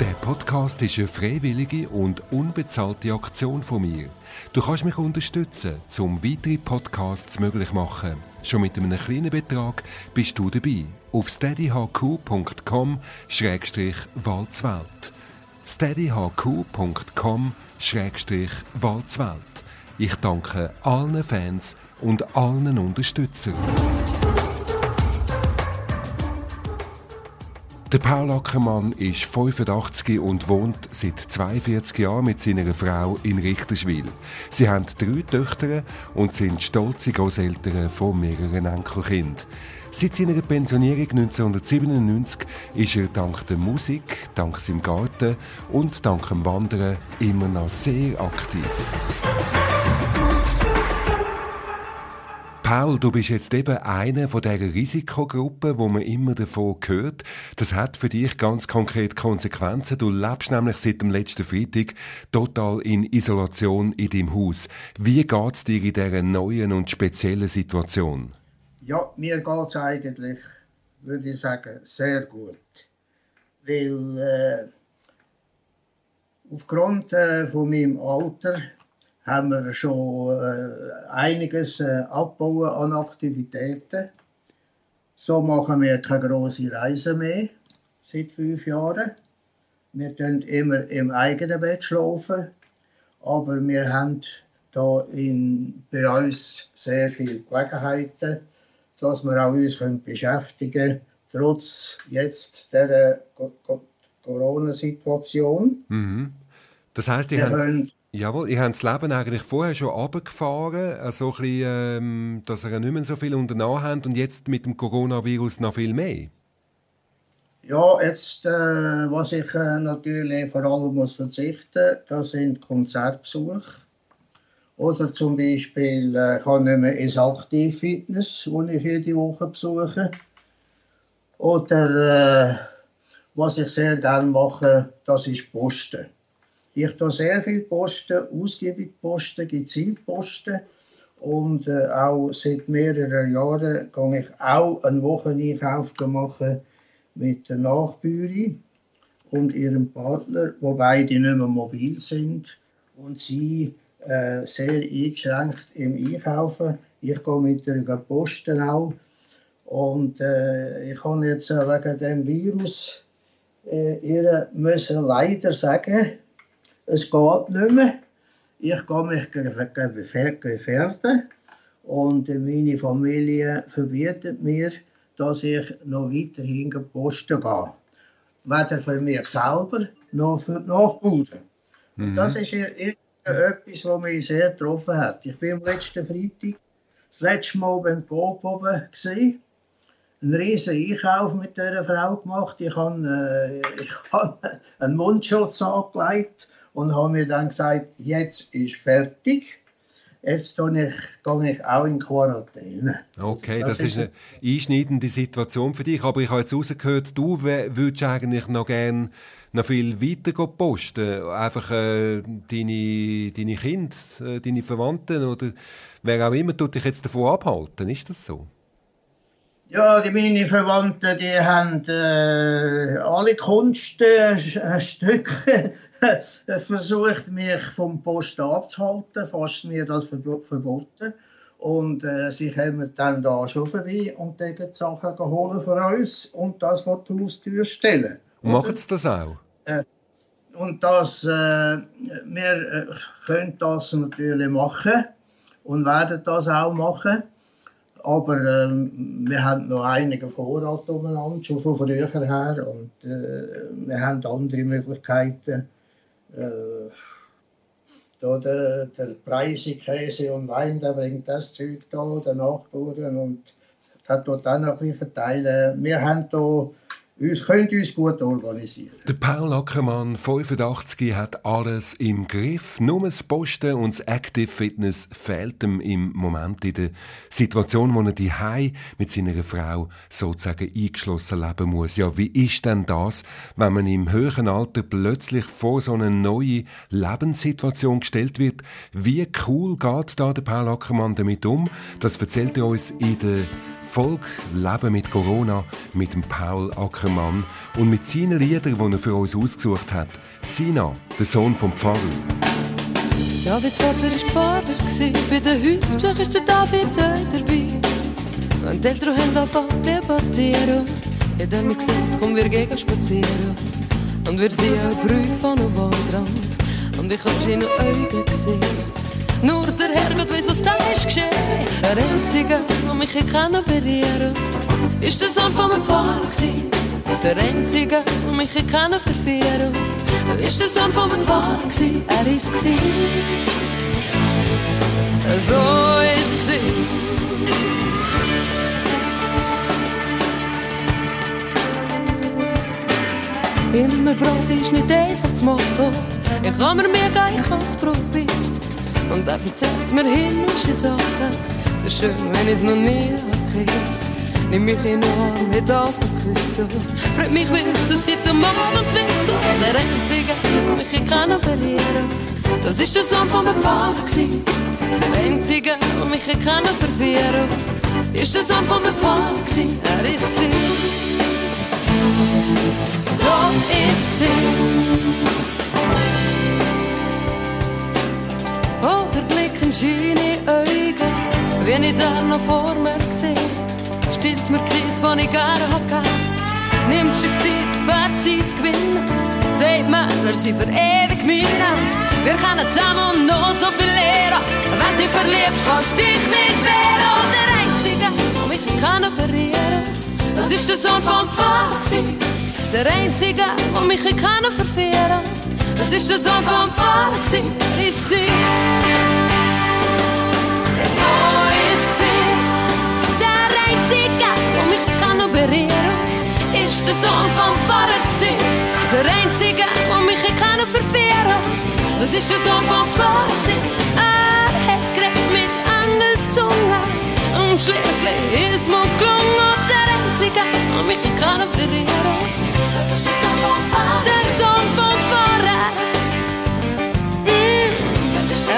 Der Podcast ist eine freiwillige und unbezahlte Aktion von mir. Du kannst mich unterstützen, um weitere Podcasts möglich zu machen. Schon mit einem kleinen Betrag bist du dabei. Auf steadyhq.com-walzwelt. steadyhq.com-walzwelt. Ich danke allen Fans und allen Unterstützern. Der Paul Ackermann ist 85 und wohnt seit 42 Jahren mit seiner Frau in Richterswil. Sie haben drei Töchter und sind stolze Großeltern von mehreren Enkelkindern. Seit seiner Pensionierung 1997 ist er dank der Musik, dank seinem Garten und dank dem Wandern immer noch sehr aktiv. Paul, du bist jetzt eben einer von dieser Risikogruppe, wo man immer davon hört. Das hat für dich ganz konkret Konsequenzen. Du lebst nämlich seit dem letzten Freitag total in Isolation in deinem Haus. Wie geht es dir in dieser neuen und speziellen Situation? Ja, mir geht es eigentlich, würde ich sagen, sehr gut. Weil äh, aufgrund äh, von meinem Alter haben wir schon äh, einiges äh, abbauen an Aktivitäten. So machen wir keine große Reise mehr seit fünf Jahren. Wir tun immer im eigenen Bett schlafen, aber wir haben da in, bei uns sehr viele Gelegenheiten, dass wir auch uns können beschäftigen können, trotz jetzt der Corona-Situation. Mhm. Das heißt, ihr habt Jawohl, ihr habt das Leben eigentlich vorher schon runtergefahren, also ein bisschen, ähm, dass ihr nicht mehr so viel unternommen habt und jetzt mit dem Coronavirus noch viel mehr? Ja, jetzt, äh, was ich äh, natürlich vor allem muss verzichten, das sind Konzertbesuche. Oder zum Beispiel, äh, ich habe nicht mehr ins Aktivfitness, wo ich jede Woche besuche. Oder äh, was ich sehr gerne mache, das ist Posten. Ich tue sehr viel posten, ausgiebig posten, gezielt posten. Und äh, auch seit mehreren Jahren gehe ich auch einen Wocheneinkauf machen mit der Nachbüri und ihrem Partner, wobei die nicht mehr mobil sind und sie äh, sehr eingeschränkt im Einkaufen. Ich gehe mit der Posten auch. Und äh, ich kann jetzt wegen dem Virus äh, ihr müssen leider sagen, es geht nicht mehr. Ich gehe mich gefährden und meine Familie verbietet mir, dass ich noch weiterhin posten gehe. Weder für mich selber noch für die Nachbarn. Mhm. Das ist etwas, was mich sehr getroffen hat. Ich war am letzten Freitag das letzte Mal beim Coop oben. Gewesen. Einen riesen Einkauf mit dieser Frau gemacht. Ich habe, äh, ich habe einen Mundschutz angelegt und habe mir dann gesagt, jetzt ist fertig. Jetzt gehe ich, ich auch in Quarantäne. Okay, das, das ist eine einschneidende Situation für dich. Aber ich habe jetzt rausgehört, du würdest eigentlich noch gerne noch viel weiter posten. Einfach äh, deine, deine Kinder, äh, deine Verwandten oder wer auch immer tut dich jetzt davon abhalten. Ist das so? Ja, die meine Verwandten, die haben äh, alle Kunststücke versucht, mich vom Post abzuhalten, fast mir das verboten. Und äh, sie kommen dann da schon vorbei und die Sachen holen für uns und das vor die Haustür stellen. Machen sie das auch? Äh, und das, äh, wir äh, können das natürlich machen und werden das auch machen. Aber ähm, wir haben noch einige Vorrat umeinander, schon von früher her. Und äh, wir haben andere Möglichkeiten, äh, da der, der Preise, Käse und Wein, der bringt das Zeug da, der Nachbarn und das tut dann noch ein verteilen. Wir haben hier uns, können uns gut organisieren. Der Paul Ackermann, 85, hat alles im Griff. Nur das Posten und das Active Fitness fehlt ihm im Moment in der Situation, wo er die mit seiner Frau sozusagen eingeschlossen leben muss. Ja, wie ist denn das, wenn man im höheren Alter plötzlich vor so eine neue Lebenssituation gestellt wird? Wie cool geht da der Paul Ackermann damit um? Das erzählt er uns in der Volk Leben mit Corona mit dem Paul Ackermann und mit seinen Liedern, die er für uns ausgesucht hat. Sina, der Sohn vom Pfarrer. Davids Vater war Pfarrer, bei den Hausbesuch ist der David dabei. Und die Eltern haben angefangen zu debattieren. Hat er mir gesagt, komm, wir gehen spazieren. Und wir sehen einen Brief an einem Waldrand. Und ich habe seine Augen gesehen. Nur der Herrgott weiß, was da ist geschehen. Der Einzige, der mich kann berühren ist der Sohn von meinem Pfarrer Der Einzige, der mich kann verführen ist der Sohn von meinem Pfarrer Er ist gewesen. So ist es Immer sie ist nicht einfach zu machen. Ich habe mir ich habe es probiert. Und er erzählt mir himmlische Sachen. So schön, wenn ich es noch nie gehört. Nimm mich in Arm, mit küssen. Freut mich, will es heute Abend wissen. Der Einzige, der mich hier kann operieren Das ist der Sohn von meinem Vater. Der Einzige, der mich hier kann verwirren Ist der Sohn von meinem Vater. Er ist es. So ist es. Oder blicken schöne Augen, wenn ich da noch vor mir sehe. Stillt mir Kies, was ich gerne hatte. Nimmt sich Zeit, Fazit zu gewinnen. Sagt mir, wir sind für ewig meine. Wir können zusammen noch so viel lernen. Wenn du verliebst, kannst du dich nicht wehren. Und der Einzige, der mich kann operieren das ist der Sohn vom Pfarrer. Der Einzige, der mich kann verführen es ist der Sohn vom Vater, er ist gsi. Berühren, ist der Sohn vom Vater gsi. Der Einzige, der mich kann verführen, das ist der Sohn vom Vater. Er hat geredet mit Engelszunge und schließlich ist mir gelungen. Der Einzige, der mich kann berühren, das ist der Sohn vom Vater. Der Sohn vom Nichts ist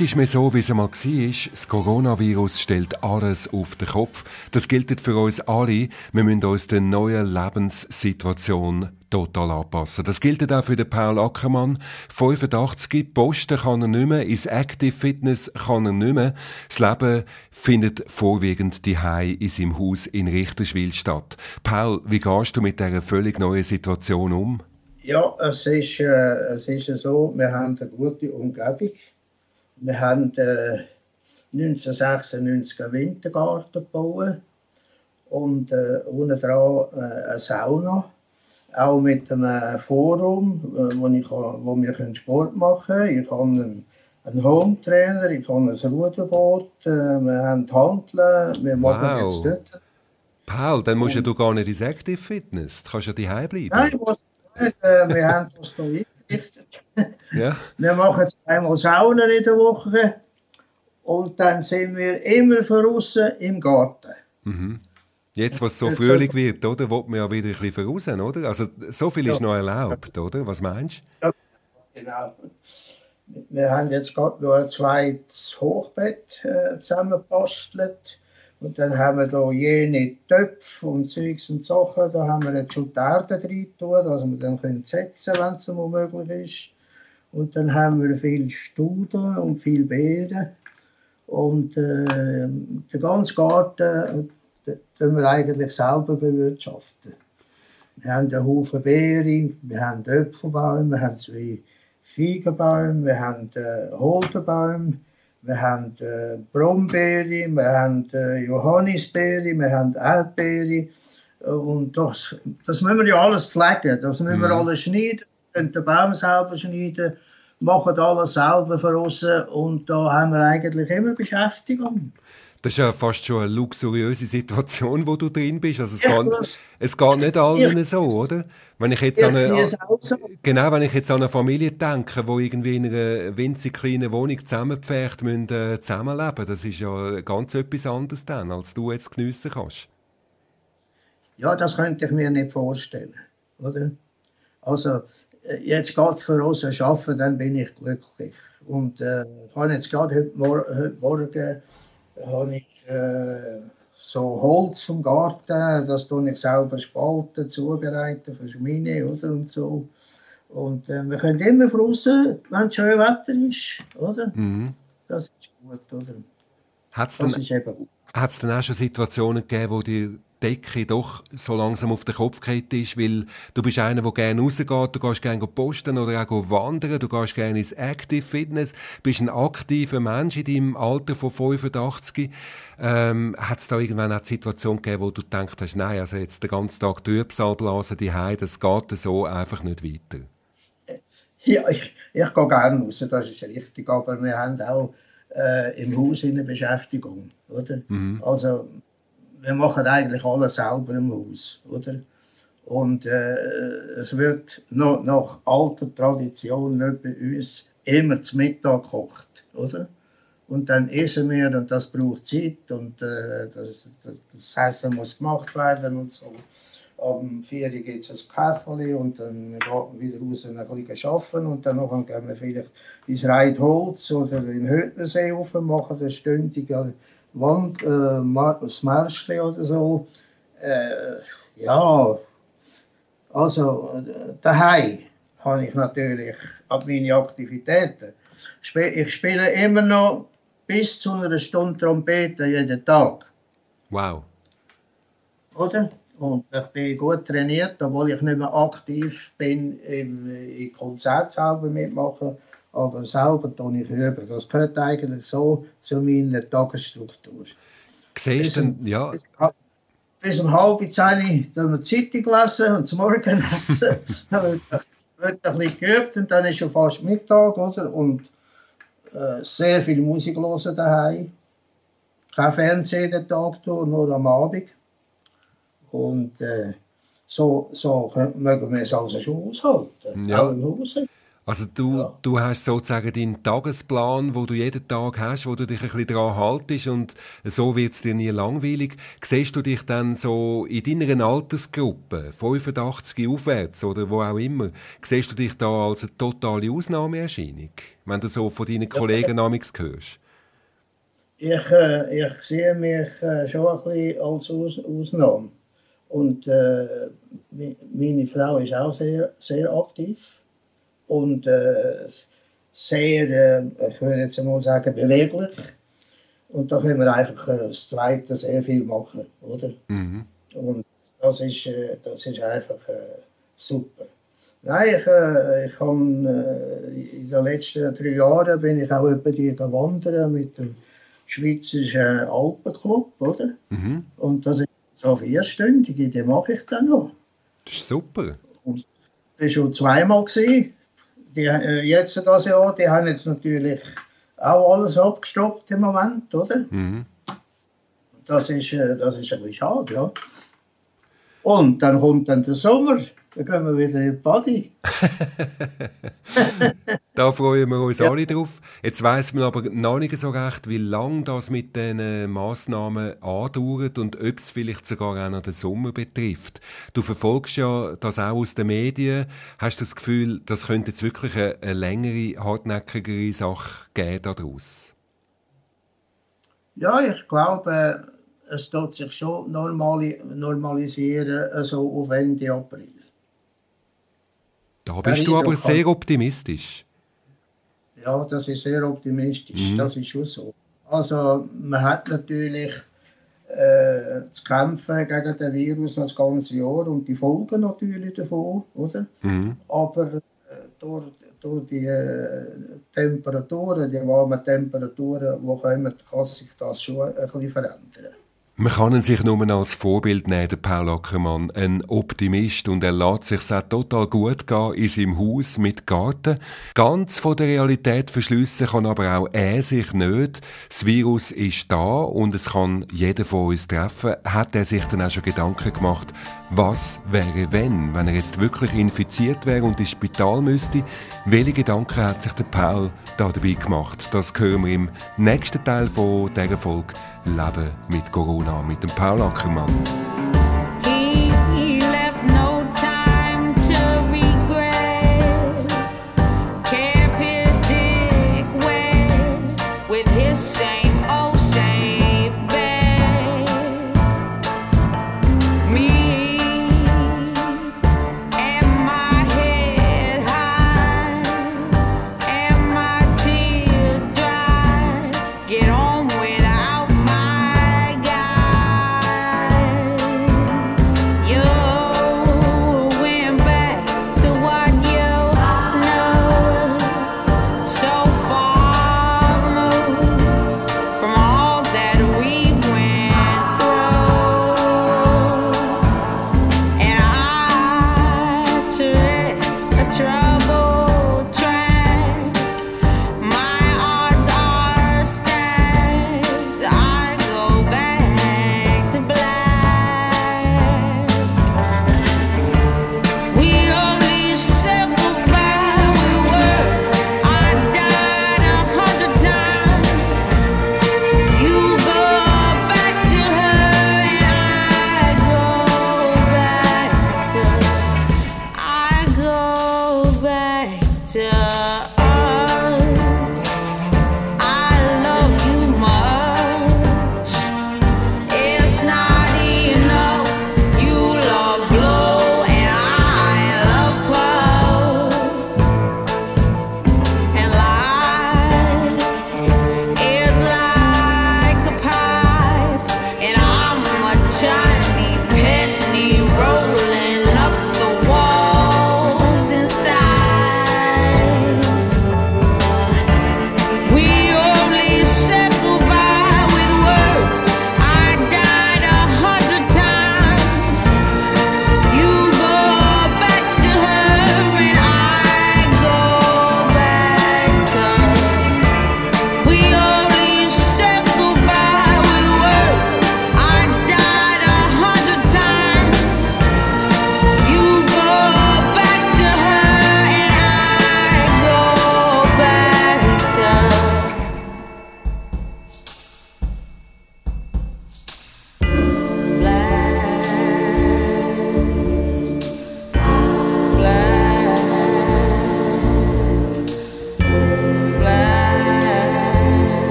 mehr so, wie es einmal war. Das Coronavirus stellt alles auf den Kopf. Das gilt für uns alle. Wir müssen uns der neuen Lebenssituation total anpassen. Das gilt auch für den Paul Ackermann. 85, posten kann er nicht mehr, ins Active Fitness kann er nicht mehr. Das Leben findet vorwiegend die in seinem Haus in Richterswil statt. Paul, wie gehst du mit dieser völlig neuen Situation um? Ja, es ist, äh, es ist so, wir haben eine gute Umgebung. Wir haben äh, 1996 einen Wintergarten gebaut und äh, unten dran äh, eine Sauna. Auch mit einem Forum, äh, wo, ich, wo wir Sport machen können. Ich habe einen, einen Home-Trainer, ich habe ein Ruderboot, äh, wir haben Handeln, wir machen wow. jetzt dort. Paul, dann musst und, du gar nicht ins Active Fitness. Du kannst ja daheim bleiben. Nein, ich muss nicht. Äh, wir haben das hier. Ja. Wir machen zweimal Saunen in der Woche und dann sind wir immer draußen im Garten. Mhm. Jetzt, was so Frühling wird, oder, wird man ja wieder ein bisschen voraus, oder? Also so viel ist noch erlaubt, oder? Was meinst du? Ja, genau. Wir haben jetzt gerade noch ein zweites Hochbett äh, zusammengebastelt. Und dann haben wir da jene Töpfe und Zeugs und Sachen, da haben wir jetzt schon die Erde drin tun, dass wir dann können setzen wenn es mal möglich ist. Und dann haben wir viel Studen und viel Beeren. Und äh, den ganzen Garten können wir eigentlich selber bewirtschaften. Wir haben einen Haufen Beeren, wir haben Äpfelbäume, wir haben zwei Feigenbaum, wir haben Holdenbaum, wir haben äh, Brombeere, wir haben äh, Johannisbeere, wir haben Erdbeere. Und das, das müssen wir ja alles pflegen, das müssen wir mhm. alles schneiden, wir können den Baum selber schneiden, machen alles selber für uns und da haben wir eigentlich immer Beschäftigung. Das ist ja fast schon eine luxuriöse Situation, wo du drin bist. Also es, ja, geht, es geht nicht allen so, oder? Wenn ich jetzt an eine, so. genau, wenn ich jetzt an eine Familie denke, wo irgendwie in einer winzig kleinen Wohnung zusammengepfercht müssen, äh, zusammenleben, das ist ja ganz etwas anderes dann, als du jetzt geniessen kannst. Ja, das könnte ich mir nicht vorstellen, oder? Also, äh, jetzt geht für uns arbeiten, dann bin ich glücklich. Und äh, ich habe jetzt gerade heute, heute Morgen habe ich äh, so Holz vom Garten, das tue ich selber spalten, zubereiten für Schmine oder und so. Und äh, wir können immer draußen, wenn es schön Wetter ist, oder? Mhm. Das ist gut, oder? Hat's das denn, ist eben gut. Hat es dann auch schon Situationen gegeben, wo die Decke doch so langsam auf den Kopf gekriegt ist, weil du bist einer, der gerne rausgeht, du gehst gerne posten oder auch wandern, du gehst gerne ins Active Fitness, bist ein aktiver Mensch in deinem Alter von 85. Ähm, Hat es da irgendwann eine Situation gegeben, wo du gedacht hast, nein, also jetzt den ganzen Tag Trübsal blasen, die das geht so einfach nicht weiter? Ja, ich, ich gehe gerne raus, das ist richtig, aber wir haben auch äh, im Haus eine Beschäftigung, oder? Mhm. Also wir machen eigentlich alles selber im Haus, oder? Und äh, es wird noch nach alter Tradition nicht bei uns immer zum Mittag gekocht, oder? Und dann essen wir und das braucht Zeit und äh, das, das, das Essen muss gemacht werden und so. Am 4 gibt es ein Kaffee und dann geht man wieder raus und ein bisschen arbeiten und dann gehen wir vielleicht ins Reitholz oder in Hötnersee rauf, machen das stündig Wand, äh, Märschli oder so. Äh, ja, also daheim habe ich natürlich meine Aktivitäten. Ich spiele immer noch bis zu einer Stunde Trompete jeden Tag. Wow. Oder? Und ich bin gut trainiert, obwohl ich nicht mehr aktiv bin im, im Konzert selber mitmachen aber selber tue ich üben. Das gehört eigentlich so zu meiner Tagesstruktur. Siehst du, ja. Bis, um halb zehn haben wir Zeitung lesen und zum Morgen essen. dann wird, ein bisschen geübt und dann ist schon fast Mittag, oder? Und äh, sehr viel Musik hören daheim. Kein Fernsehen den Tag durch, nur am Abend. Und äh, so, so mögen wir es also schon aushalten. Ja. Auch im Haus. Also du, ja. du hast sozusagen deinen Tagesplan, wo du jeden Tag hast, wo du dich ein bisschen daran haltest und so wird es dir nie langweilig. Siehst du dich dann so in deiner Altersgruppe, 85 aufwärts oder wo auch immer, siehst du dich da als eine totale Ausnahmeerscheinung, wenn du so von deinen Kollegen ja. hörst? Ich, äh, ich sehe mich äh, schon ein bisschen als Aus Ausnahme. Und äh, meine Frau ist auch sehr, sehr aktiv und äh, sehr, äh, ich würde jetzt mal sagen, beweglich. Und da können wir einfach äh, das Zweite sehr viel machen, oder? Mhm. Und das ist, äh, das ist einfach super. Nein, ich, ich habe in den letzten drei Jahren bin ich auch über die wandern mit dem Schweizerischen Alpenclub, oder? Mhm. Und das ist so vierstündige, die mache ich dann noch. Das ist super. Und das war schon zweimal. Gewesen die, äh, jetzt das Jahr, die haben jetzt natürlich auch alles abgestoppt im Moment, oder? Mhm. Das, ist, äh, das ist ein bisschen schade, ja. Und dann kommt dann der Sommer. Dann gehen wir wieder in die Body. da freuen wir uns ja. alle drauf. Jetzt weiss man aber noch nicht so recht, wie lange das mit den Massnahmen andauert und ob es vielleicht sogar auch noch den Sommer betrifft. Du verfolgst ja das auch aus den Medien. Hast du das Gefühl, das könnte jetzt wirklich eine, eine längere, hartnäckigere Sache geben daraus? Ja, ich glaube, es tut sich schon normali normalisieren, also auf Ende April. Da bist du aber sehr optimistisch. Ja, das ist sehr optimistisch, mhm. das ist schon so. Also man hat natürlich äh, zu kämpfen gegen den Virus das ganze Jahr und die Folgen natürlich davon, oder? Mhm. Aber äh, durch, durch die äh, Temperaturen, die warmen Temperaturen, die kommen, kann sich das schon ein bisschen verändern. Man kann ihn sich nur als Vorbild nehmen, der Paul Ackermann. Ein Optimist und er lässt sich auch total gut gehen in seinem Haus mit Garten. Ganz von der Realität verschliessen kann aber auch er sich nicht. Das Virus ist da und es kann jeder von uns treffen. Hat er sich dann auch schon Gedanken gemacht, was wäre wenn, wenn er jetzt wirklich infiziert wäre und ins Spital müsste? Welche Gedanken hat sich der Paul da dabei gemacht? Das hören wir im nächsten Teil von dieser Folge. Leben mit Corona mit dem Paul Ackermann. tell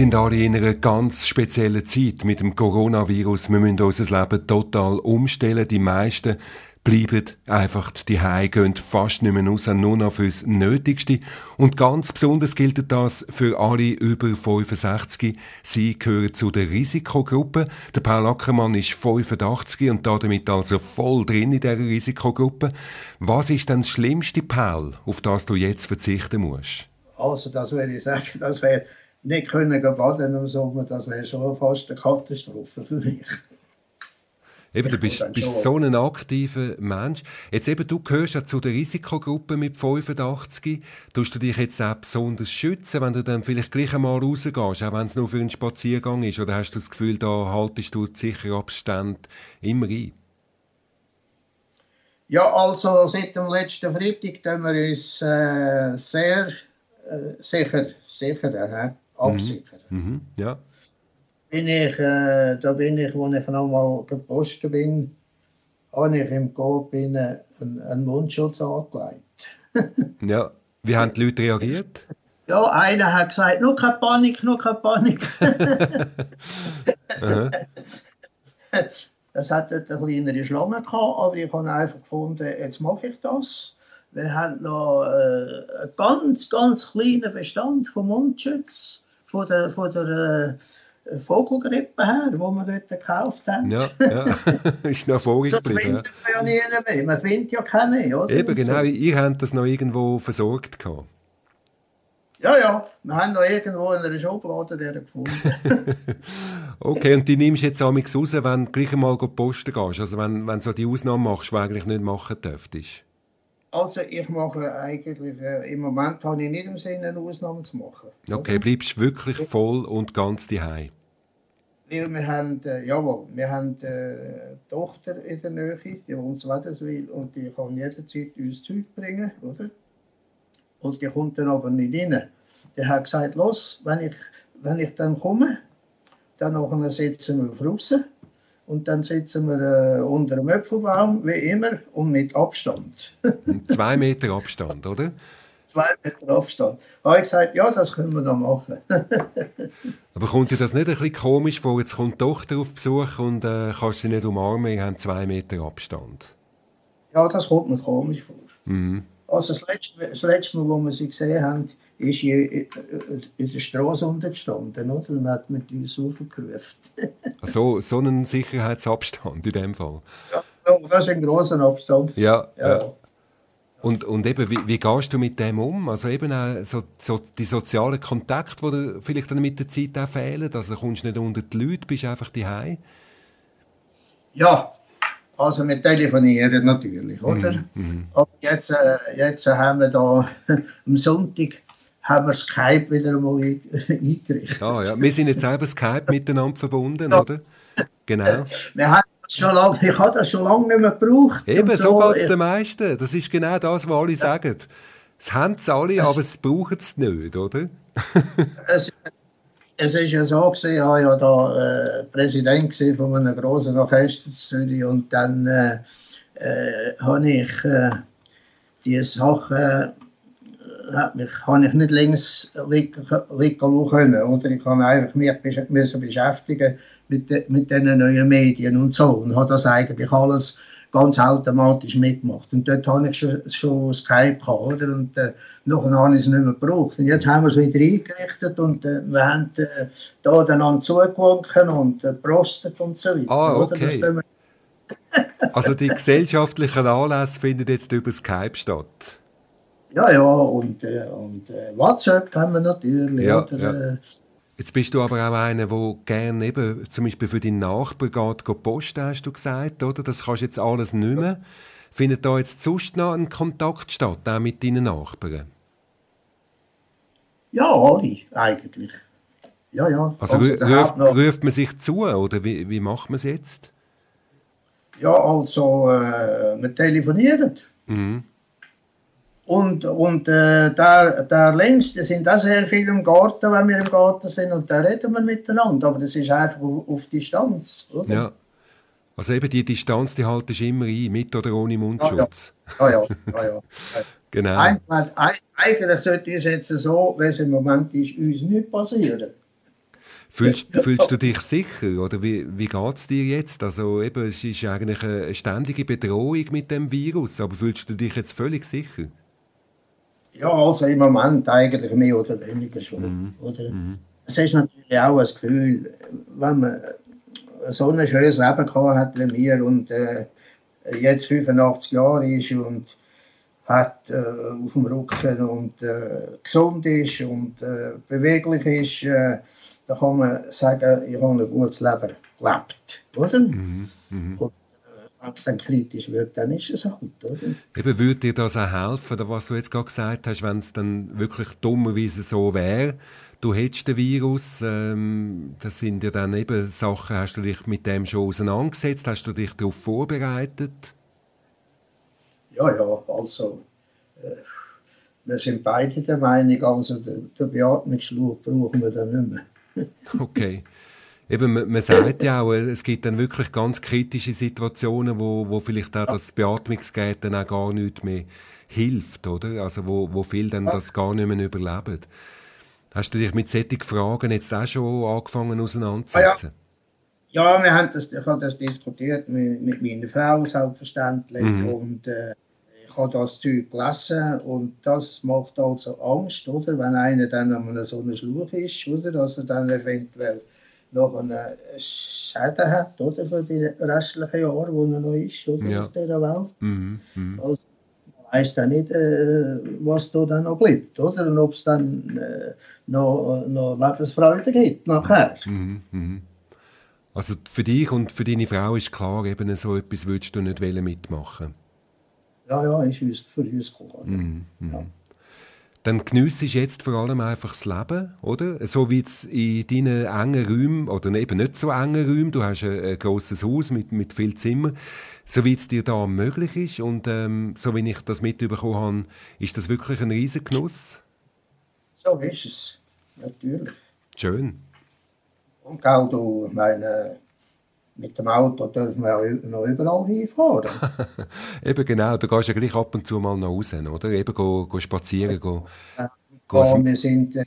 sind alle in einer ganz speziellen Zeit mit dem Coronavirus. Wir müssen unser Leben total umstellen. Die meisten bleiben einfach die gehen fast nicht mehr raus, nur noch fürs Nötigste. Und ganz besonders gilt das für alle über 65. Sie gehören zu der Risikogruppe. Der Paul Ackermann ist 85 und damit also voll drin in dieser Risikogruppe. Was ist denn das schlimmste, Paul, auf das du jetzt verzichten musst? Also, das würde ich sagen, das wäre nicht können baden im Sommer, das wäre schon fast eine Katastrophe für mich. Eben, du bist, bist so ein aktiver Mensch. Jetzt eben, du gehörst ja zu der Risikogruppe mit 85. Tust du dich jetzt auch besonders schützen, wenn du dann vielleicht gleich einmal rausgehst, auch wenn es nur für einen Spaziergang ist? Oder hast du das Gefühl, da haltest du sicher Abstand immer ein? Ja, also seit dem letzten Freitag tun wir uns äh, sehr äh, sicher, sicher äh, absichern. Mhm. Mhm. Ja bin ich, äh, da bin ich, als ich nochmal gepostet bin, habe ich im Coop einen, einen Mundschutz angelegt. ja, wie haben die Leute reagiert? Ja, einer hat gesagt, nur keine Panik, nur keine Panik. das hat eine kleinere Schlange gehabt, aber ich habe einfach gefunden, jetzt mache ich das. Wir haben noch äh, einen ganz, ganz kleinen Bestand von Mundschutz, von der, von der äh, Vogelgrippe her, die wir dort gekauft haben. Ja, ja. ist noch vorig geblieben. Das ja nie mehr. Man findet ja keine oder? Eben, genau. Ihr habt das noch irgendwo versorgt gehabt. Ja, ja. Wir haben noch irgendwo in einer Schublade gefunden. okay, und die nimmst du jetzt auch raus, wenn du gleich einmal posten gehst? Also wenn, wenn du so die Ausnahme machst, die du eigentlich nicht machen dürftest? Also ich mache eigentlich, äh, im Moment habe ich nicht im Sinne, eine Ausnahme zu machen. Okay, oder? bleibst wirklich voll und ganz daheim. Weil wir haben, äh, jawohl, wir haben äh, eine Tochter in der Nähe, die wohnt in Wäderswil und die kann jederzeit uns Zeug bringen, oder? Und die kommt dann aber nicht rein. Der hat gesagt, los, wenn ich, wenn ich dann komme, dann setzen wir auf und dann sitzen wir äh, unter dem Äpfelbaum, wie immer, und mit Abstand. Zwei Meter Abstand, oder? Zwei Meter Abstand. Habe ich gesagt, ja, das können wir noch machen. Aber kommt dir das nicht ein bisschen komisch vor? Jetzt kommt die Tochter auf Besuch und äh, kannst sie nicht umarmen, ihr habt zwei Meter Abstand. Ja, das kommt mir komisch vor. Mhm. Also das letzte, das letzte Mal, wo wir sie gesehen haben, ist hier in der Straße untergestanden, oder? Und hat mit uns aufgerufen. so, so einen Sicherheitsabstand in dem Fall? Ja, das ist ein großer Abstand. Ja, ja. ja. Und, und eben, wie, wie gehst du mit dem um? Also eben auch so, so die sozialen Kontakte, die vielleicht dann mit der Zeit auch fehlen. Also kommst du nicht unter die Leute, bist einfach daheim. Ja, also wir telefonieren natürlich, oder? Mm -hmm. Aber jetzt, äh, jetzt haben wir da am Sonntag haben wir Skype wieder einmal eingerichtet. Ah, ja. Wir sind jetzt selber Skype miteinander verbunden, ja. oder? Genau. Wir haben das schon lang, ich habe das schon lange nicht mehr gebraucht. Eben, so, so geht es den meisten. Das ist genau das, was alle ja. sagen. Es haben es alle, aber es brauchen es nicht, oder? es, es ist ja so gewesen, ich war ja da äh, Präsident von einem großen Orchester in Zürich und dann äh, äh, habe ich äh, die Sachen mich, habe ich nicht links liegen können. Oder ich habe einfach mich müssen beschäftigen mit, mit diesen neuen Medien und so. Und habe das eigentlich alles ganz automatisch mitgemacht. Und dort habe ich schon, schon Skype gehabt, oder? Und äh, nachher habe ich es nicht mehr gebraucht. Und jetzt haben wir es wieder eingerichtet und äh, wir haben äh, da einander zugewunken und äh, prostet und so weiter. Ah, okay. also die gesellschaftlichen Anlässe finden jetzt über Skype statt? Ja, ja, und, äh, und äh, WhatsApp haben wir natürlich. Ja, oder, ja. Jetzt bist du aber auch einer, der gerne eben, zum Beispiel für deinen Nachbarn geht, geht posten, hast du gesagt, oder? Das kannst du jetzt alles nicht mehr. Findet da jetzt sonst noch ein Kontakt statt, auch mit deinen Nachbarn? Ja, alle, eigentlich. Ja, ja. Also, also ruft, ruft, man sich zu, oder wie, wie macht man es jetzt? Ja, also, äh, wir telefonieren. Mhm. Und, und äh, da, da links, da sind auch sehr viele im Garten, wenn wir im Garten sind, und da reden wir miteinander. Aber das ist einfach auf, auf Distanz, oder? Ja. Also eben die Distanz, die haltest du immer ein, mit oder ohne Mundschutz. Ah, ja, ja, ja. ja, ja. genau. Eigentlich sollte es jetzt so, wie es im Moment ist, uns nicht passieren. Fühlst, fühlst du dich sicher oder wie, wie geht es dir jetzt? Also eben, es ist eigentlich eine ständige Bedrohung mit dem Virus, aber fühlst du dich jetzt völlig sicher? Ja, also im Moment eigentlich mehr oder weniger schon. Mhm. Oder? Mhm. Es ist natürlich auch ein Gefühl, wenn man so ein schönes Leben gehabt hat wie mir und äh, jetzt 85 Jahre ist und hat äh, auf dem Rücken und äh, gesund ist und äh, beweglich ist, äh, dann kann man sagen, ich habe ein gutes Leben. lebt, oder? Mhm. Mhm. Und wenn es dann kritisch wird, dann ist es halt, oder? Eben, würde dir das auch helfen, oder was du jetzt gerade gesagt hast, wenn es dann wirklich dummerweise so wäre, du hättest den Virus, ähm, das sind ja dann eben Sachen, hast du dich mit dem schon auseinandergesetzt, hast du dich darauf vorbereitet? Ja, ja, also äh, wir sind beide der Meinung, also den, den Beatmungsschlauch brauchen wir dann nicht mehr. okay. Eben, man, man sagt ja auch, es gibt dann wirklich ganz kritische Situationen, wo, wo vielleicht auch das Beatmungsgerät dann auch gar nicht mehr hilft, oder? Also wo, wo viele dann das gar nicht mehr überleben. Hast du dich mit solchen Fragen jetzt auch schon angefangen auseinanderzusetzen? Ja, ja wir haben das, ich habe das diskutiert mit, mit meiner Frau selbstverständlich mhm. und äh, ich habe das Zeug gelesen und das macht also Angst, oder? Wenn einer dann an so einem Schluch ist, oder? Dass er dann eventuell noch Schäden hat, oder? Für die restlichen Jahre, wo er noch ist, oder? Ja. Auf dieser Welt. Mhm. Mhm. Also, weiß dann nicht, äh, was da dann noch bleibt, oder? Und ob es dann äh, noch, noch Lebensfreude gibt nachher. Mhm, mh. Also für dich und für deine Frau ist klar, eben so etwas würdest du nicht mitmachen Ja, ja, ist uns, für uns klar. Mhm, mhm. Ja. Dann geniessest jetzt vor allem einfach das Leben, oder? So wie es in deinen engen Räumen, oder eben nicht so engen Räumen, du hast ein, ein grosses Haus mit, mit viel Zimmer, so wie es dir da möglich ist und ähm, so wie ich das mitbekommen habe, ist das wirklich ein riesen Genuss? So ist es, natürlich. Schön. Und auch du, meine, mit dem Auto dürfen wir ja noch überall hinfahren. Eben genau, du gehst ja gleich ab und zu mal nach raus, oder? Eben go, go spazieren, go, ja, go wir sind, äh,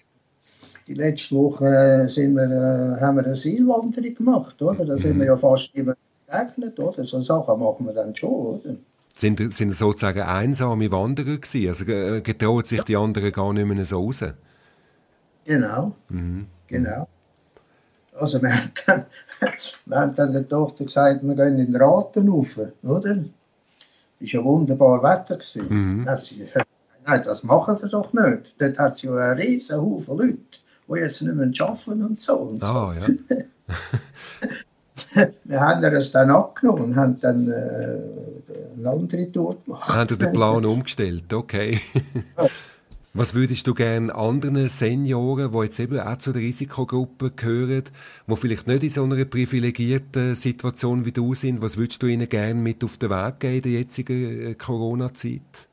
die letzte Woche sind wir, äh, haben wir eine Seilwanderung gemacht, oder? Da sind wir ja fast immer begegnet, oder? So Sachen machen wir dann schon, oder? Sind, sind sozusagen einsame Wanderer gewesen? Also äh, getraut sich die anderen gar nicht mehr so raus? Genau, mhm. genau. Also wir haben, dann, wir haben dann der Tochter gesagt, wir gehen in den Raten rauf, oder? Es war ja wunderbar Wetter. Mhm. Sie gesagt, nein, das machen sie doch nicht. Dort hat es ja einen riesen Haufen Leute, die jetzt nicht mehr arbeiten und so. Und so. ja. wir haben es dann abgenommen und haben dann äh, eine andere Tour gemacht. Haben Sie den Plan umgestellt, okay. Was würdest du gerne anderen Senioren, die jetzt eben auch zu der Risikogruppe gehören, die vielleicht nicht in so einer privilegierten Situation wie du sind, was würdest du ihnen gerne mit auf den Weg geben in der jetzigen äh, Corona-Zeit?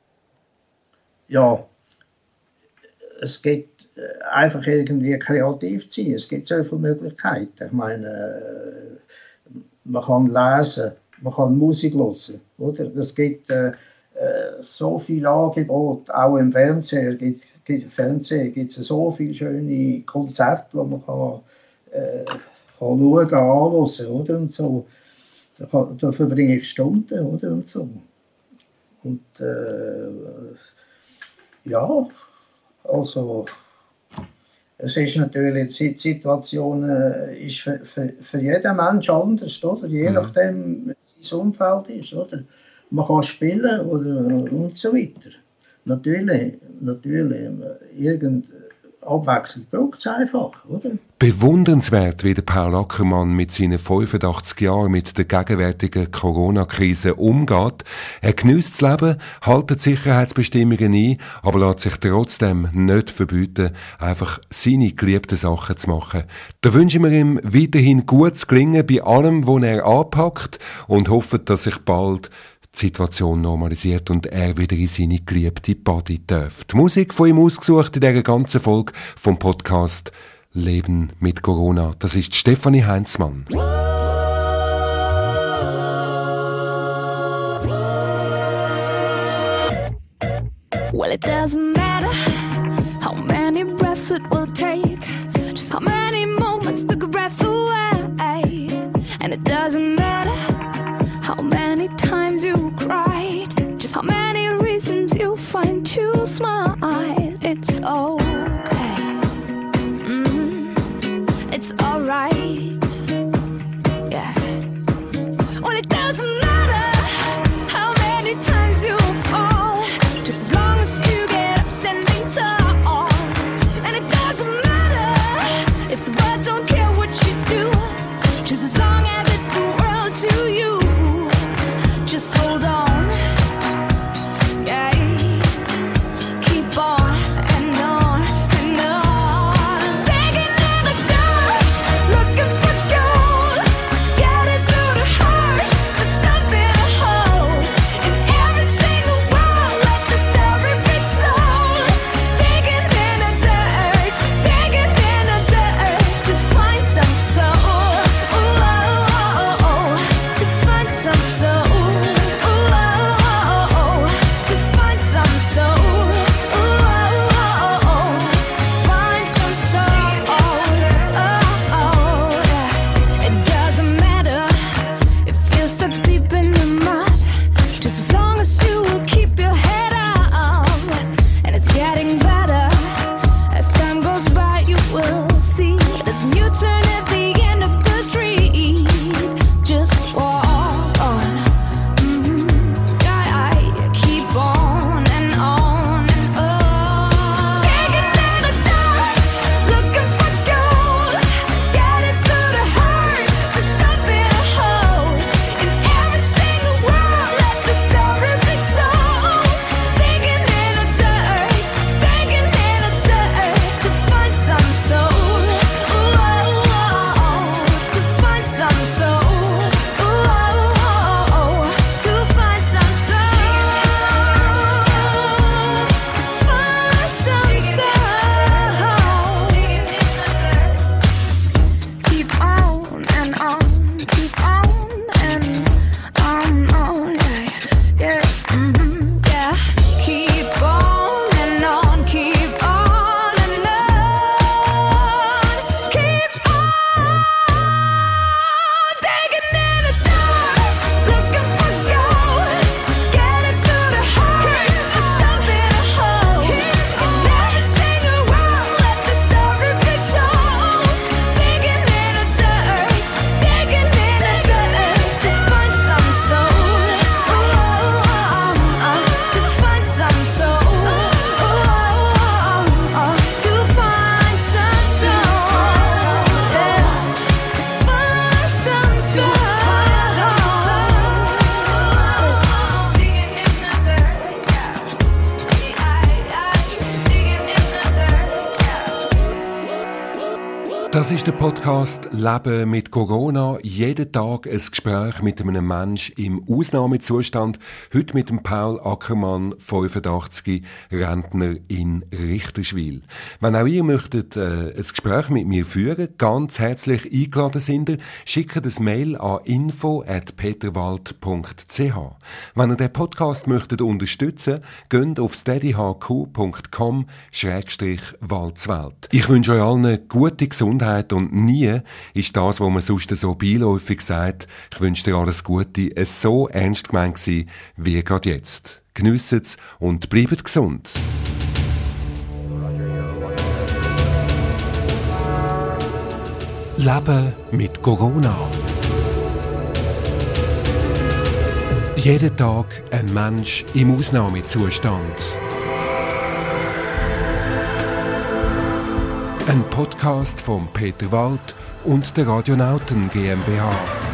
Ja, es gibt äh, einfach irgendwie kreativ zu sein. Es gibt so viele Möglichkeiten. Ich meine, äh, man kann lesen, man kann Musik hören, oder? Es gibt so viel Angebot, auch im Fernsehen gibt, gibt, Fernsehen gibt es so viele schöne Konzerte, wo man kann, äh, kann schauen, anhören, oder? Und so. Da, kann, da verbringe ich Stunden, oder? Und so. Und äh, ja, also es ist natürlich, die Situation äh, ist für, für, für jeden Mensch anders, oder? Je mhm. nachdem, wie sein Umfeld ist, oder? Man kann spielen oder, und so weiter. Natürlich, natürlich, irgend abwechselnd braucht es einfach, oder? Bewundernswert, wie der Paul Ackermann mit seinen 85 Jahren mit der gegenwärtigen Corona-Krise umgeht. Er genießt das Leben, hält Sicherheitsbestimmungen ein, aber lässt sich trotzdem nicht verbieten, einfach seine geliebten Sachen zu machen. Da wünschen wir ihm weiterhin gutes Gelingen bei allem, was er anpackt und hoffen, dass sich bald die Situation normalisiert und er wieder in seine geliebte Body darf. Die Musik von ihm ausgesucht in dieser ganzen Folge vom Podcast Leben mit Corona. Das ist Stefanie Heinzmann. Well, it doesn't matter how many breaths it will smile. It's okay, mm, it's alright. The dirt, Das ist der Podcast Leben mit Corona. Jeden Tag ein Gespräch mit einem Mensch im Ausnahmezustand. Heute mit dem Paul Ackermann, 85, Rentner in Richterswil. Wenn auch ihr möchtet äh, ein Gespräch mit mir führen, ganz herzlich eingeladen sind ihr, schickt ein Mail an info@peterwald.ch. Wenn ihr den Podcast möchtet unterstützen, geht auf steadyhq.com/walzwelt. Ich wünsche euch allen gute Gesundheit und nie ist das, was man sonst so beiläufig sagt, ich wünsche dir alles Gute, es so ernst gemeint gewesen, wie gerade jetzt. Geniesset's und bleibt gesund. Leben mit Corona. Jeden Tag ein Mensch im Ausnahmezustand. Ein Podcast von Peter Wald und der Radionauten GmbH.